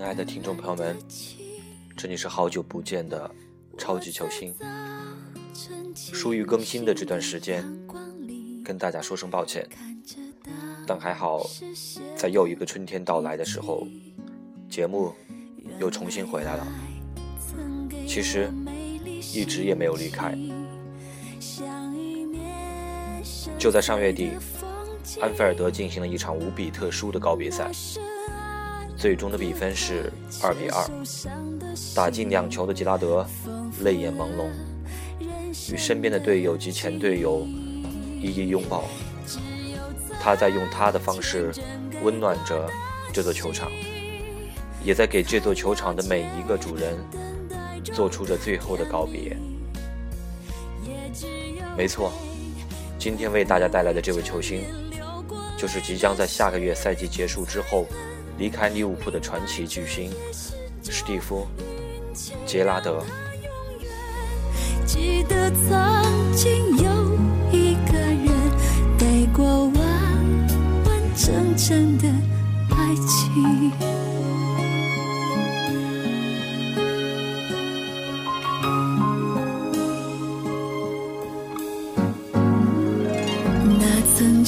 亲爱的听众朋友们，这里是好久不见的超级球星。疏于更新的这段时间，跟大家说声抱歉，但还好，在又一个春天到来的时候，节目又重新回来了。其实一直也没有离开。就在上月底，安菲尔德进行了一场无比特殊的告别赛，最终的比分是二比二。打进两球的吉拉德泪眼朦胧，与身边的队友及前队友一一拥抱。他在用他的方式温暖着这座球场，也在给这座球场的每一个主人做出着最后的告别。没错。今天为大家带来的这位球星，就是即将在下个月赛季结束之后离开利物浦的传奇巨星史蒂夫·杰拉德。记得曾经有一个人给过完完整整的爱情。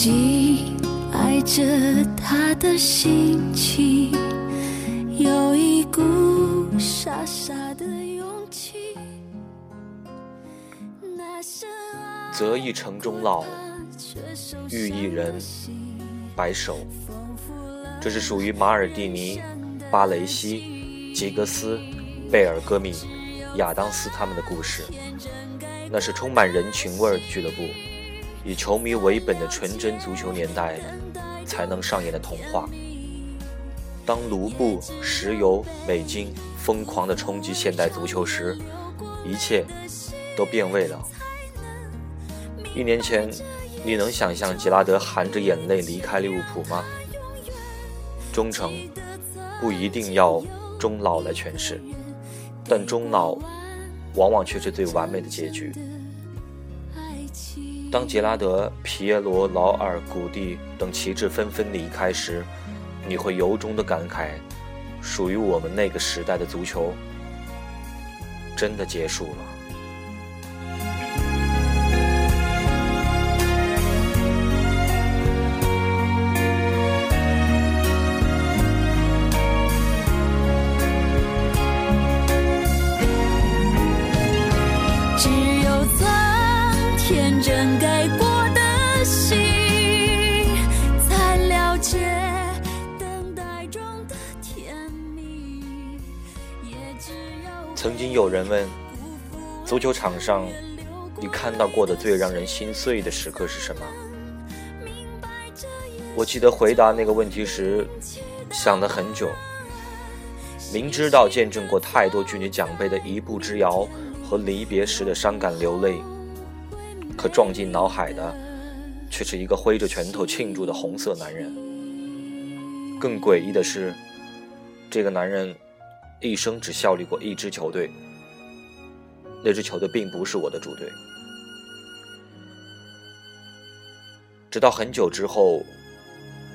爱着他的心情，有一股傻傻的勇气。择一城终老，遇一人白首。这是属于马尔蒂尼、巴雷西、吉格斯、贝尔戈米、亚当斯他们的故事。那是充满人情味儿俱乐部。以球迷为本的纯真足球年代才能上演的童话。当卢布、石油、美金疯狂地冲击现代足球时，一切都变味了。一年前，你能想象吉拉德含着眼泪离开利物浦吗？忠诚不一定要终老来诠释，但终老往往却是最完美的结局。当杰拉德、皮耶罗、劳尔、古蒂等旗帜纷纷离开时，你会由衷的感慨：属于我们那个时代的足球，真的结束了。人问：足球场上，你看到过的最让人心碎的时刻是什么？我记得回答那个问题时，想了很久。明知道见证过太多距离奖杯的一步之遥和离别时的伤感流泪，可撞进脑海的，却是一个挥着拳头庆祝的红色男人。更诡异的是，这个男人。一生只效力过一支球队，那支球队并不是我的主队。直到很久之后，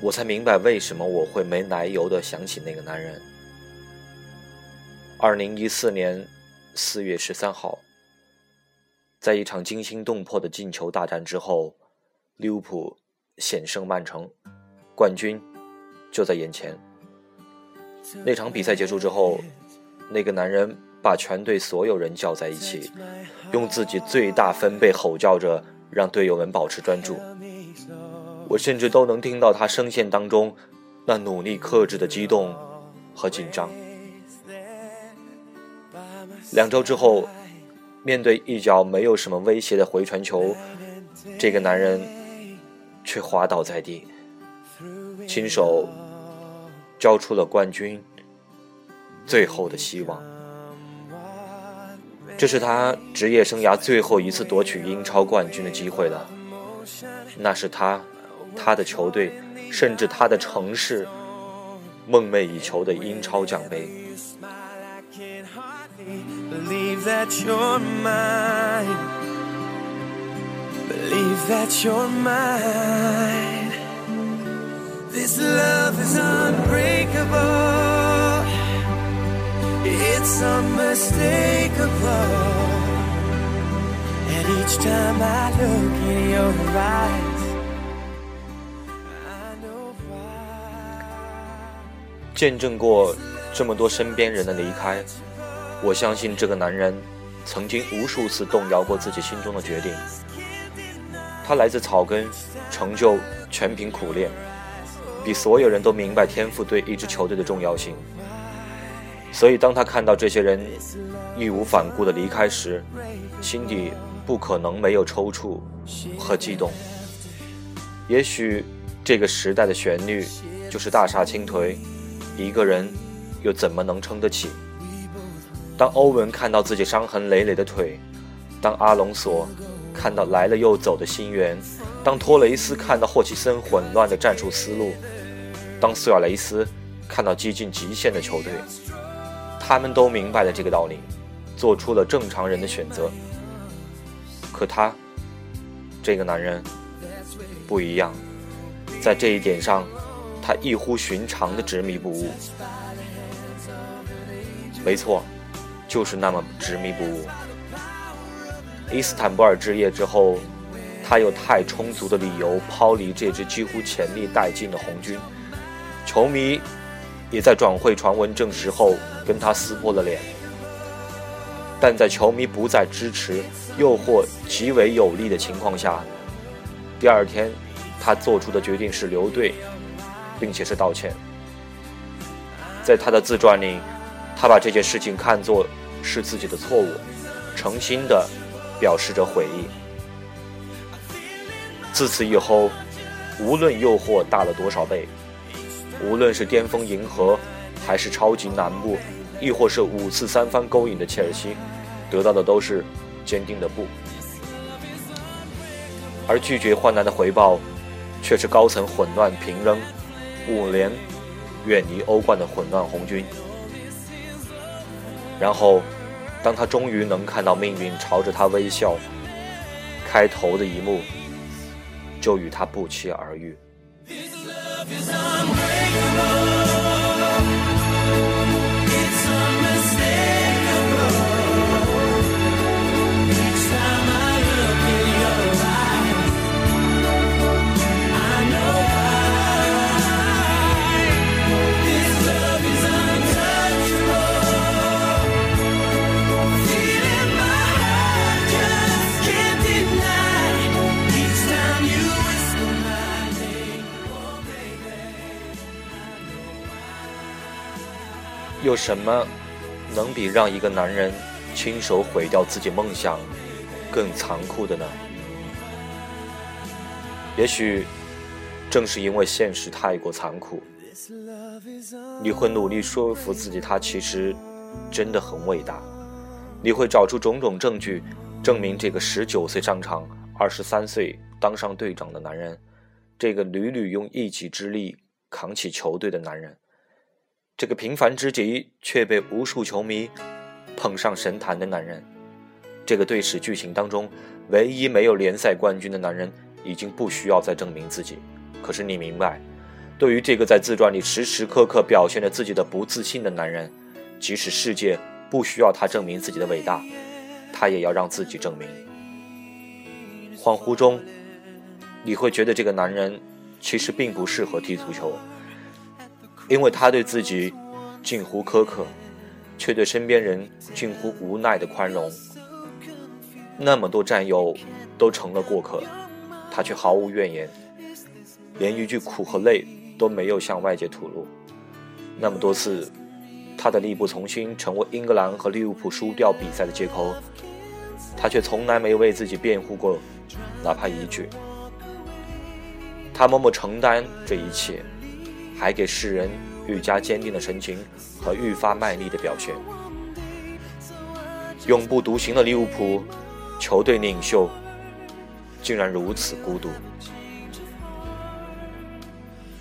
我才明白为什么我会没来由的想起那个男人。二零一四年四月十三号，在一场惊心动魄的进球大战之后，利物浦险胜曼城，冠军就在眼前。那场比赛结束之后，那个男人把全队所有人叫在一起，用自己最大分贝吼叫着，让队友们保持专注。我甚至都能听到他声线当中那努力克制的激动和紧张。两周之后，面对一脚没有什么威胁的回传球，这个男人却滑倒在地，亲手。交出了冠军，最后的希望。这是他职业生涯最后一次夺取英超冠军的机会了。那是他、他的球队，甚至他的城市梦寐以求的英超奖杯。This love is unbreakable. Some mistakeable 见证过这么多身边人的离开，我相信这个男人曾经无数次动摇过自己心中的决定。他来自草根，成就全凭苦练，比所有人都明白天赋对一支球队的重要性。所以，当他看到这些人义无反顾的离开时，心底不可能没有抽搐和激动。也许，这个时代的旋律就是大厦倾颓，一个人又怎么能撑得起？当欧文看到自己伤痕累累的腿，当阿隆索。看到来了又走的心源，当托雷斯看到霍奇森混乱的战术思路，当苏亚雷斯看到接近极限的球队，他们都明白了这个道理，做出了正常人的选择。可他，这个男人不一样，在这一点上，他异乎寻常的执迷不悟。没错，就是那么执迷不悟。伊斯坦布尔之夜之后，他有太充足的理由抛离这支几乎潜力殆尽的红军。球迷也在转会传闻证实后跟他撕破了脸。但在球迷不再支持、诱惑极为有利的情况下，第二天他做出的决定是留队，并且是道歉。在他的自传里，他把这件事情看作是自己的错误，诚心的。表示着悔意。自此以后，无论诱惑大了多少倍，无论是巅峰银河，还是超级南部，亦或是五次三番勾引的切尔西，得到的都是坚定的不。而拒绝患难的回报，却是高层混乱平扔，五连远离欧冠的混乱红军。然后。当他终于能看到命运朝着他微笑，开头的一幕，就与他不期而遇。什么能比让一个男人亲手毁掉自己梦想更残酷的呢？也许正是因为现实太过残酷，你会努力说服自己，他其实真的很伟大。你会找出种种证据，证明这个十九岁上场、二十三岁当上队长的男人，这个屡屡用一己之力扛起球队的男人。这个平凡之极却被无数球迷捧上神坛的男人，这个队史剧情当中唯一没有联赛冠军的男人，已经不需要再证明自己。可是你明白，对于这个在自传里时时刻刻表现着自己的不自信的男人，即使世界不需要他证明自己的伟大，他也要让自己证明。恍惚中，你会觉得这个男人其实并不适合踢足球。因为他对自己近乎苛刻，却对身边人近乎无奈的宽容。那么多战友都成了过客，他却毫无怨言，连一句苦和累都没有向外界吐露。那么多次，他的力不从心成为英格兰和利物浦输掉比赛的借口，他却从来没为自己辩护过，哪怕一句。他默默承担这一切。还给世人愈加坚定的神情和愈发卖力的表现。永不独行的利物浦球队领袖竟然如此孤独。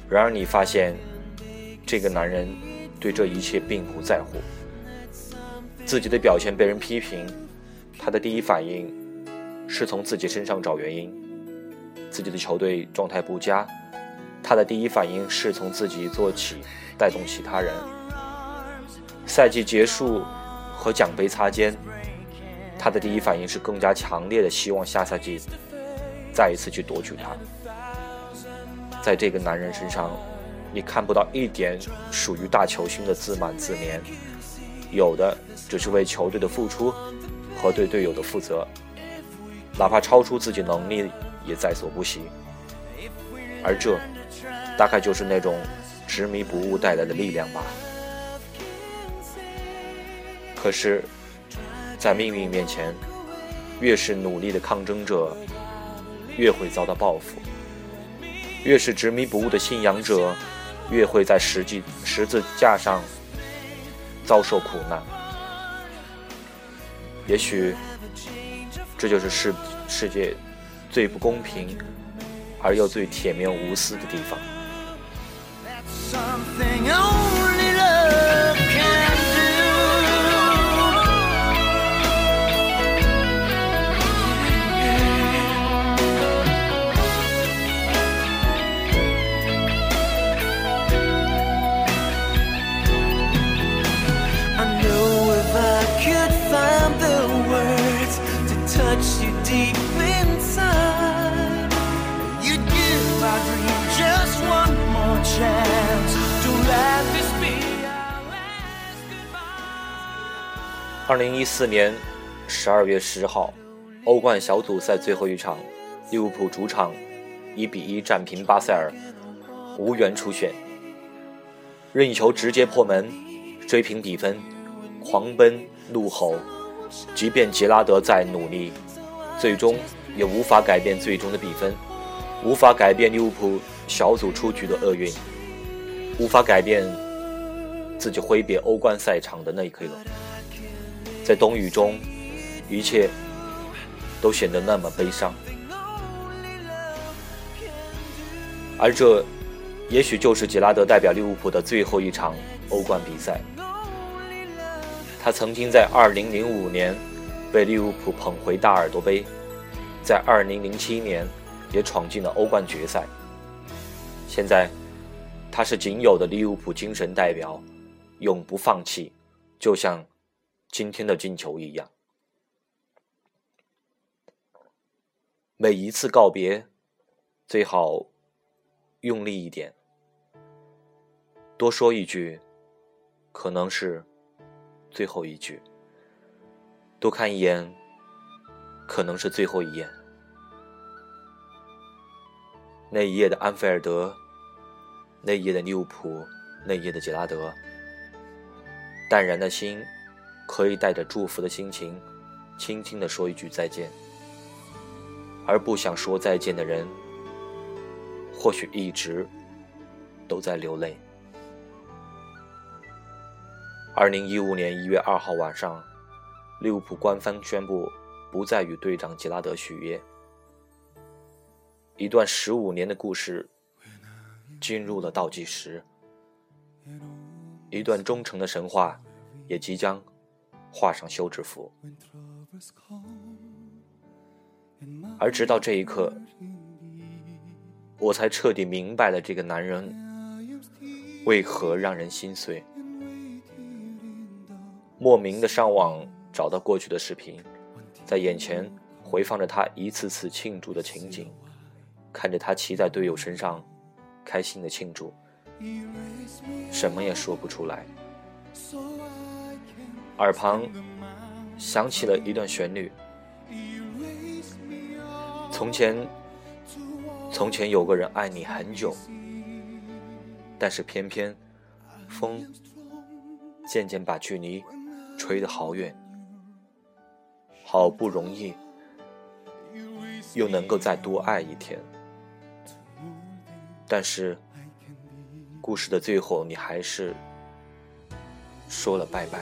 然而，你发现这个男人对这一切并不在乎。自己的表现被人批评，他的第一反应是从自己身上找原因。自己的球队状态不佳，他的第一反应是从自己做起，带动其他人。赛季结束和奖杯擦肩，他的第一反应是更加强烈的希望下赛季再一次去夺取它。在这个男人身上，你看不到一点属于大球星的自满自怜，有的只是为球队的付出和对队友的负责，哪怕超出自己能力也在所不惜。而这，大概就是那种执迷不悟带来的力量吧。可是，在命运面前，越是努力的抗争者，越会遭到报复。越是执迷不悟的信仰者，越会在实际十字架上遭受苦难。也许，这就是世世界最不公平而又最铁面无私的地方。something. else. 二零一四年十二月十号，欧冠小组赛最后一场，利物浦主场一比一战平巴塞尔，无缘出线。任意球直接破门，追平比分，狂奔怒吼，即便杰拉德再努力，最终也无法改变最终的比分，无法改变利物浦小组出局的厄运，无法改变自己挥别欧冠赛场的那一刻。在冬雨中，一切都显得那么悲伤，而这也许就是杰拉德代表利物浦的最后一场欧冠比赛。他曾经在2005年被利物浦捧回大耳朵杯，在2007年也闯进了欧冠决赛。现在，他是仅有的利物浦精神代表，永不放弃，就像。今天的进球一样，每一次告别，最好用力一点，多说一句，可能是最后一句；多看一眼，可能是最后一眼。那一夜的安菲尔德，那一夜的利物浦，那一夜的杰拉德，淡然的心。可以带着祝福的心情，轻轻地说一句再见。而不想说再见的人，或许一直都在流泪。二零一五年一月二号晚上，利物浦官方宣布不再与队长吉拉德续约。一段十五年的故事进入了倒计时，一段忠诚的神话也即将。画上休止符，而直到这一刻，我才彻底明白了这个男人为何让人心碎。莫名的上网找到过去的视频，在眼前回放着他一次次庆祝的情景，看着他骑在队友身上，开心的庆祝，什么也说不出来。耳旁响起了一段旋律。从前，从前有个人爱你很久，但是偏偏风渐渐把距离吹得好远，好不容易又能够再多爱一天，但是故事的最后，你还是说了拜拜。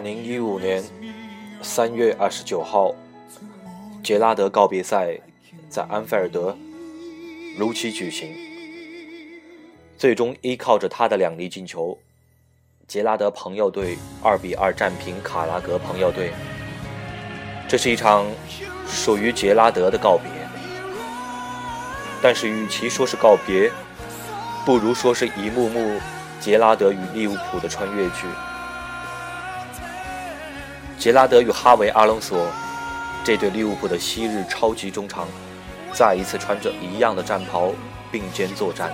二零一五年三月二十九号，杰拉德告别赛在安菲尔德如期举行。最终依靠着他的两粒进球，杰拉德朋友队二比二战平卡拉格朋友队。这是一场属于杰拉德的告别，但是与其说是告别，不如说是一幕幕杰拉德与利物浦的穿越剧。杰拉德与哈维·阿隆索这对利物浦的昔日超级中场，再一次穿着一样的战袍并肩作战，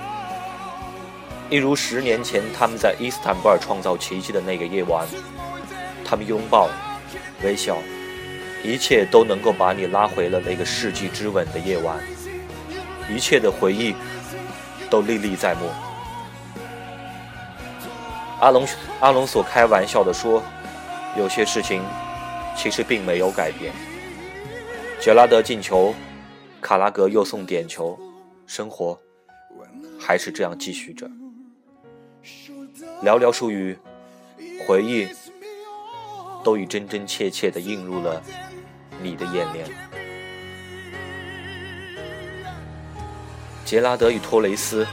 一如十年前他们在伊斯坦布尔创造奇迹的那个夜晚，他们拥抱、微笑，一切都能够把你拉回了那个世纪之吻的夜晚，一切的回忆都历历在目。阿隆阿隆索开玩笑地说。有些事情其实并没有改变。杰拉德进球，卡拉格又送点球，生活还是这样继续着。寥寥数语，回忆都已真真切切的映入了你的眼帘。杰拉德与托雷斯，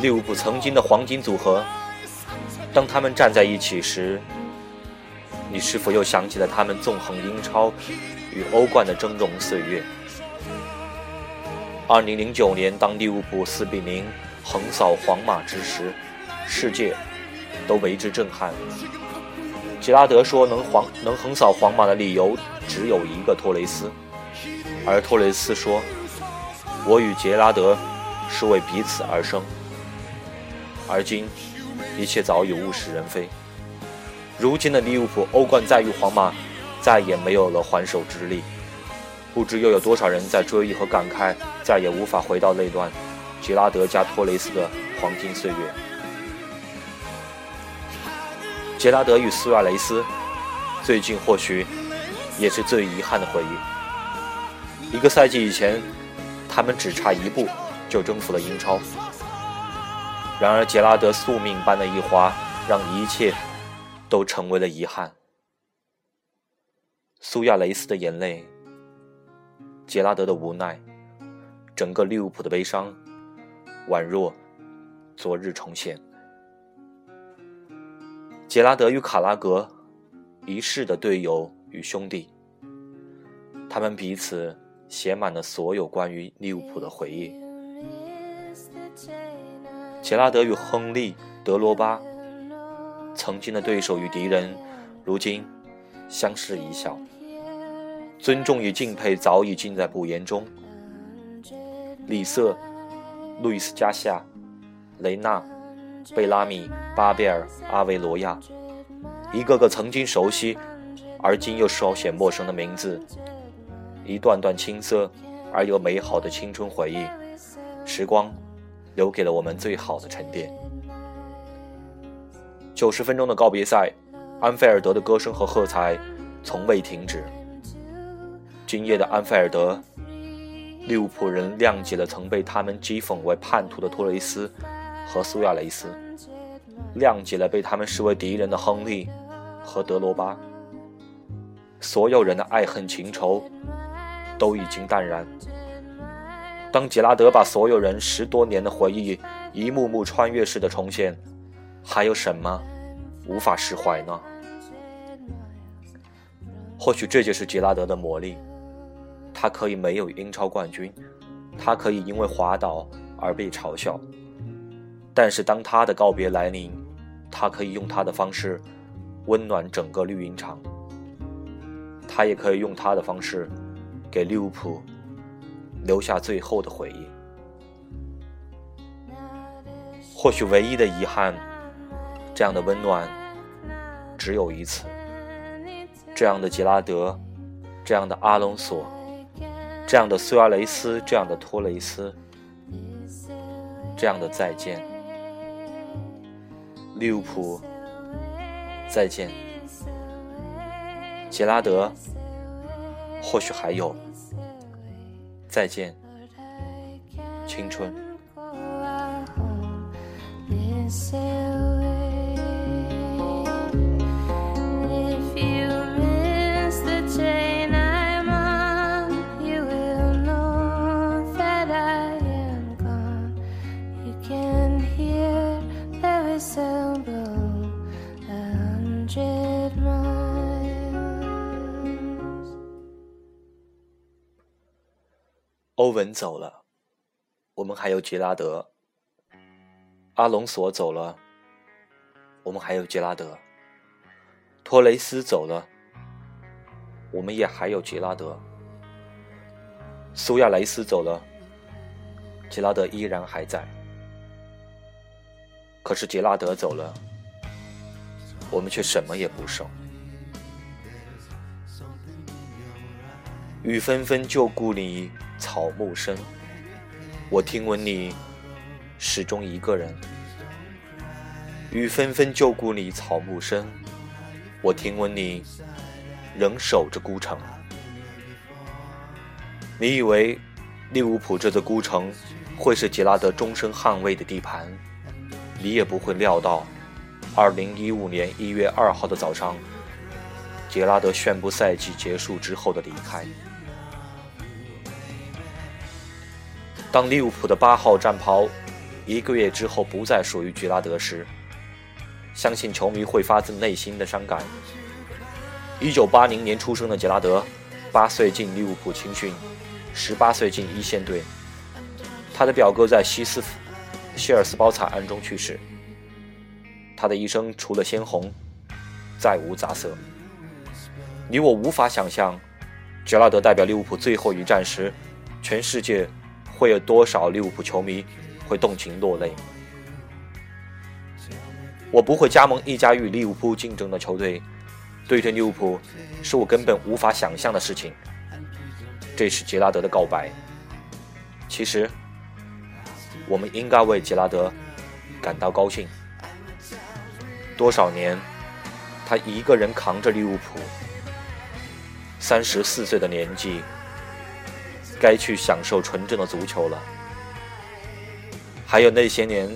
利物浦曾经的黄金组合，当他们站在一起时。你是否又想起了他们纵横英超与欧冠的峥嵘岁月？二零零九年，当利物浦四比零横扫皇马之时，世界都为之震撼。吉拉德说：“能皇能横扫皇马的理由只有一个托雷斯。”而托雷斯说：“我与杰拉德是为彼此而生。”而今，一切早已物是人非。如今的利物浦，欧冠再遇皇马，再也没有了还手之力。不知又有多少人在追忆和感慨，再也无法回到那段吉拉德加托雷斯的黄金岁月。杰拉德与苏亚雷斯，最近或许也是最遗憾的回忆。一个赛季以前，他们只差一步就征服了英超。然而杰拉德宿命般的一滑，让一切。都成为了遗憾。苏亚雷斯的眼泪，杰拉德的无奈，整个利物浦的悲伤，宛若昨日重现。杰拉德与卡拉格，一世的队友与兄弟，他们彼此写满了所有关于利物浦的回忆。杰拉德与亨利·德罗巴。曾经的对手与敌人，如今相视一笑，尊重与敬佩早已尽在不言中。里瑟、路易斯·加西亚、雷纳、贝拉米、巴贝尔、阿维罗亚，一个个曾经熟悉，而今又稍显陌生的名字，一段段青涩而又美好的青春回忆，时光留给了我们最好的沉淀。九十分钟的告别赛，安菲尔德的歌声和喝彩从未停止。今夜的安菲尔德，利物浦人谅解了曾被他们讥讽为叛徒的托雷斯和苏亚雷斯，谅解了被他们视为敌人的亨利和德罗巴。所有人的爱恨情仇都已经淡然。当杰拉德把所有人十多年的回忆一幕幕穿越式的重现。还有什么无法释怀呢？或许这就是杰拉德的魔力，他可以没有英超冠军，他可以因为滑倒而被嘲笑，但是当他的告别来临，他可以用他的方式温暖整个绿茵场，他也可以用他的方式给利物浦留下最后的回忆。或许唯一的遗憾。这样的温暖，只有一次。这样的杰拉德，这样的阿隆索，这样的苏亚雷斯，这样的托雷斯，这样的再见，利物浦，再见，杰拉德，或许还有，再见，青春。文走了，我们还有杰拉德；阿隆索走了，我们还有杰拉德；托雷斯走了，我们也还有杰拉德；苏亚雷斯走了，杰拉德依然还在。可是杰拉德走了，我们却什么也不剩。雨纷纷旧故里草木深，我听闻你始终一个人。雨纷纷旧故里草木深，我听闻你仍守着孤城。你以为利物浦这座孤城会是杰拉德终身捍卫的地盘？你也不会料到，二零一五年一月二号的早上，杰拉德宣布赛季结束之后的离开。当利物浦的八号战袍一个月之后不再属于吉拉德时，相信球迷会发自内心的伤感。一九八零年出生的杰拉德，八岁进利物浦青训，十八岁进一线队。他的表哥在希斯希尔斯堡惨案中去世。他的一生除了鲜红，再无杂色。你我无法想象，杰拉德代表利物浦最后一战时，全世界。会有多少利物浦球迷会动情落泪？我不会加盟一家与利物浦竞争的球队，对阵利物浦是我根本无法想象的事情。这是杰拉德的告白。其实，我们应该为杰拉德感到高兴。多少年，他一个人扛着利物浦，三十四岁的年纪。该去享受纯正的足球了。还有那些年，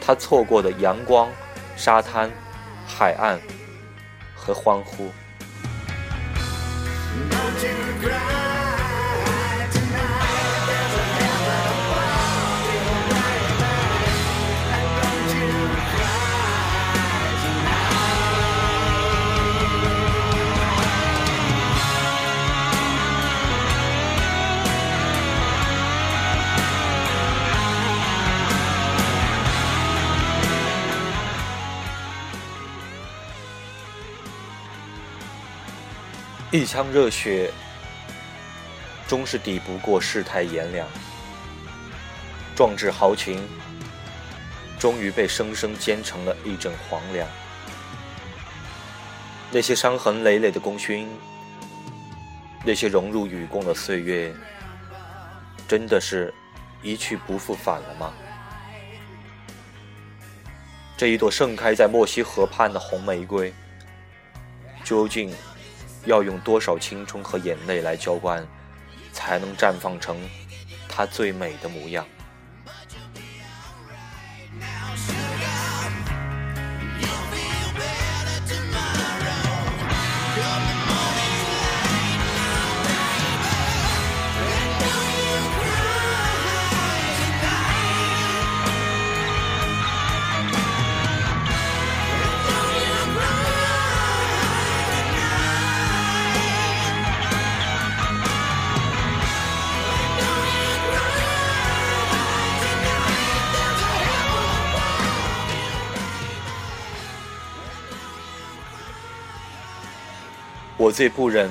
他错过的阳光、沙滩、海岸和欢呼。一腔热血，终是抵不过世态炎凉；壮志豪情，终于被生生煎成了一枕黄粱。那些伤痕累累的功勋，那些融入与共的岁月，真的是一去不复返了吗？这一朵盛开在莫西河畔的红玫瑰，究竟？要用多少青春和眼泪来浇灌，才能绽放成它最美的模样？我最不忍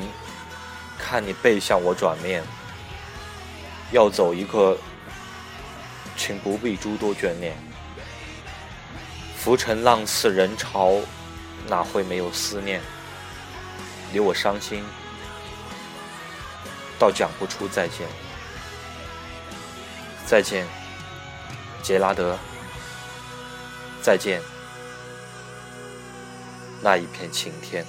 看你背向我转面，要走一刻，请不必诸多眷恋。浮沉浪次人潮，哪会没有思念？留我伤心，倒讲不出再见。再见，杰拉德。再见，那一片晴天。